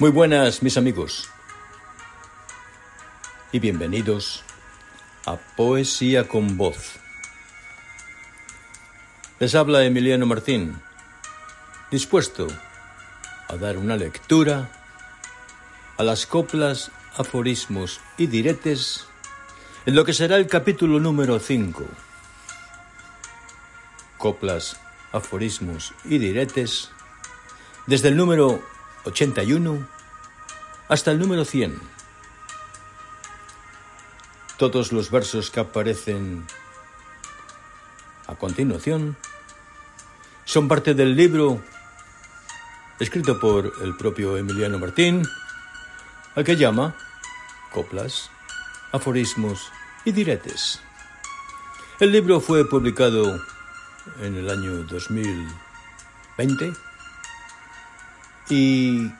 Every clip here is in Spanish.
Muy buenas, mis amigos, y bienvenidos a Poesía con Voz. Les habla Emiliano Martín, dispuesto a dar una lectura a las coplas, aforismos y diretes en lo que será el capítulo número 5. Coplas, aforismos y diretes desde el número 81 hasta el número 100. Todos los versos que aparecen a continuación son parte del libro escrito por el propio Emiliano Martín, al que llama Coplas, Aforismos y Diretes. El libro fue publicado en el año 2020 y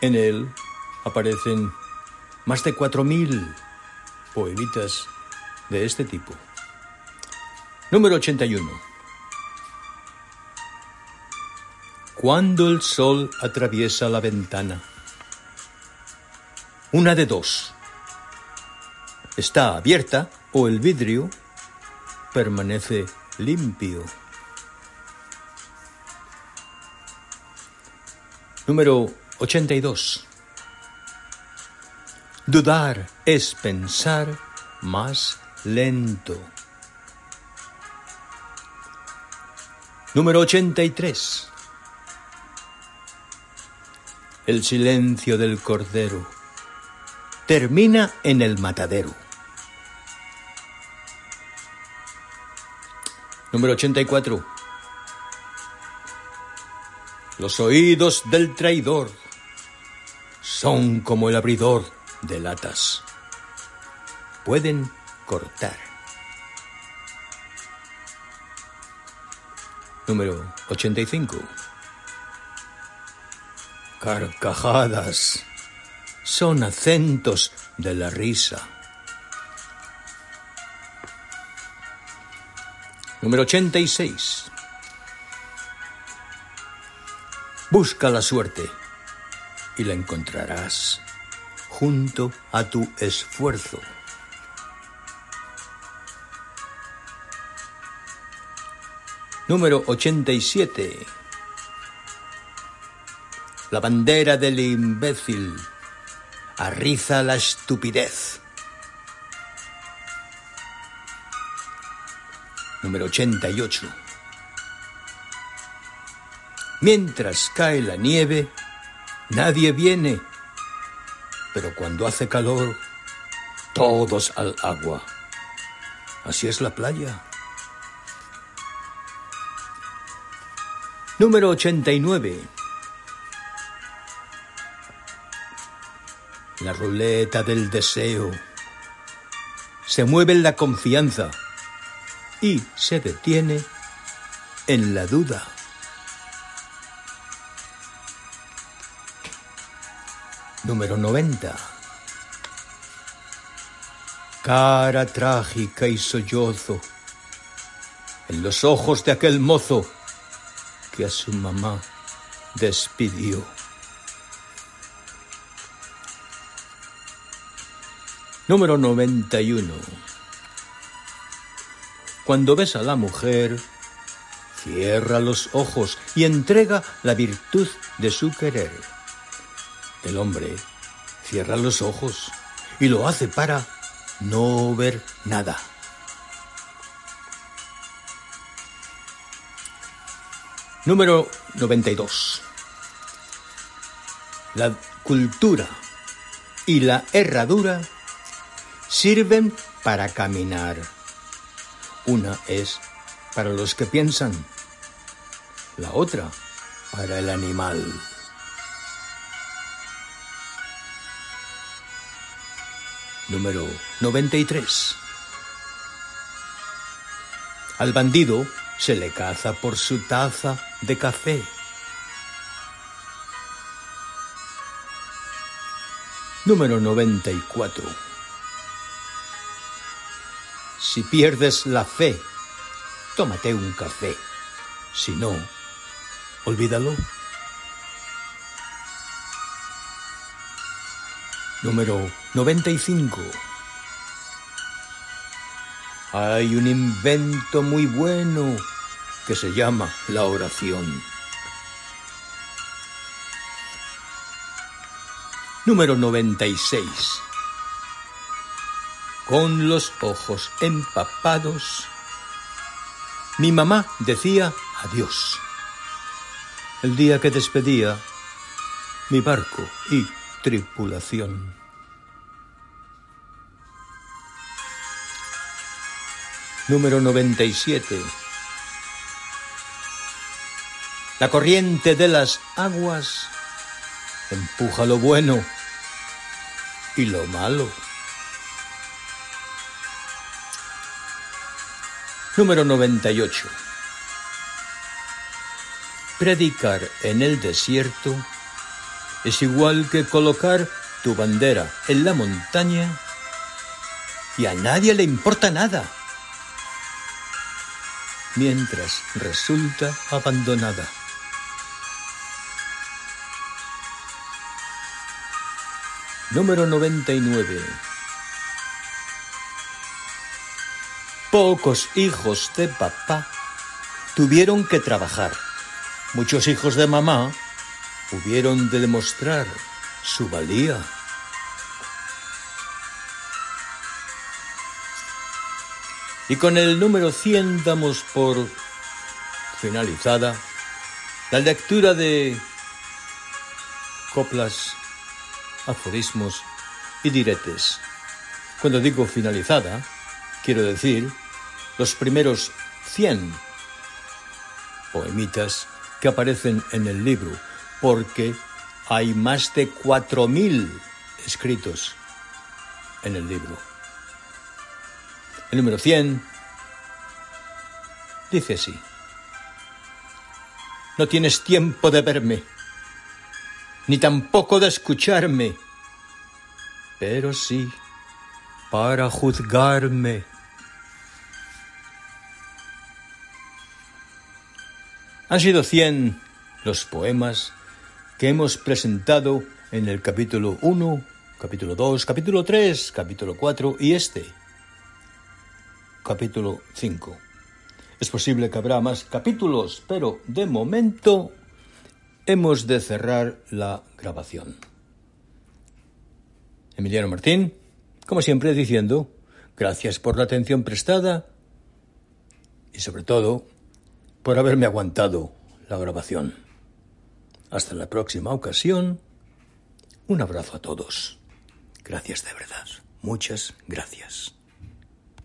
en él aparecen más de 4.000 poemitas de este tipo. Número 81. Cuando el sol atraviesa la ventana. Una de dos. Está abierta o el vidrio permanece limpio. Número 82. Dudar es pensar más lento. Número 83. El silencio del cordero termina en el matadero. Número 84. Los oídos del traidor son como el abridor de latas. Pueden cortar. Número 85. Carcajadas son acentos de la risa. Número 86. Busca la suerte y la encontrarás junto a tu esfuerzo. Número 87. La bandera del imbécil arriza la estupidez. Número 88. Mientras cae la nieve, nadie viene, pero cuando hace calor, todos al agua. Así es la playa. Número 89. La ruleta del deseo se mueve en la confianza y se detiene en la duda. Número 90. Cara trágica y sollozo en los ojos de aquel mozo que a su mamá despidió. Número 91. Cuando ves a la mujer, cierra los ojos y entrega la virtud de su querer. El hombre cierra los ojos y lo hace para no ver nada. Número 92. La cultura y la herradura sirven para caminar. Una es para los que piensan, la otra para el animal. Número 93. Al bandido se le caza por su taza de café. Número 94. Si pierdes la fe, tómate un café. Si no, olvídalo. Número 95. Hay un invento muy bueno que se llama la oración. Número 96. Con los ojos empapados, mi mamá decía adiós. El día que despedía mi barco y tripulación. Número 97. La corriente de las aguas empuja lo bueno y lo malo. Número 98. Predicar en el desierto es igual que colocar tu bandera en la montaña y a nadie le importa nada, mientras resulta abandonada. Número 99. Pocos hijos de papá tuvieron que trabajar. Muchos hijos de mamá hubieron de demostrar su valía. Y con el número 100 damos por finalizada la lectura de coplas, aforismos y diretes. Cuando digo finalizada, quiero decir los primeros 100 poemitas que aparecen en el libro porque hay más de 4.000 escritos en el libro. El número 100 dice así. No tienes tiempo de verme, ni tampoco de escucharme, pero sí para juzgarme. Han sido 100 los poemas que hemos presentado en el capítulo 1, capítulo 2, capítulo 3, capítulo 4 y este, capítulo 5. Es posible que habrá más capítulos, pero de momento hemos de cerrar la grabación. Emiliano Martín, como siempre diciendo, gracias por la atención prestada y sobre todo por haberme aguantado la grabación. Hasta la próxima ocasión. Un abrazo a todos. Gracias de verdad. Muchas gracias.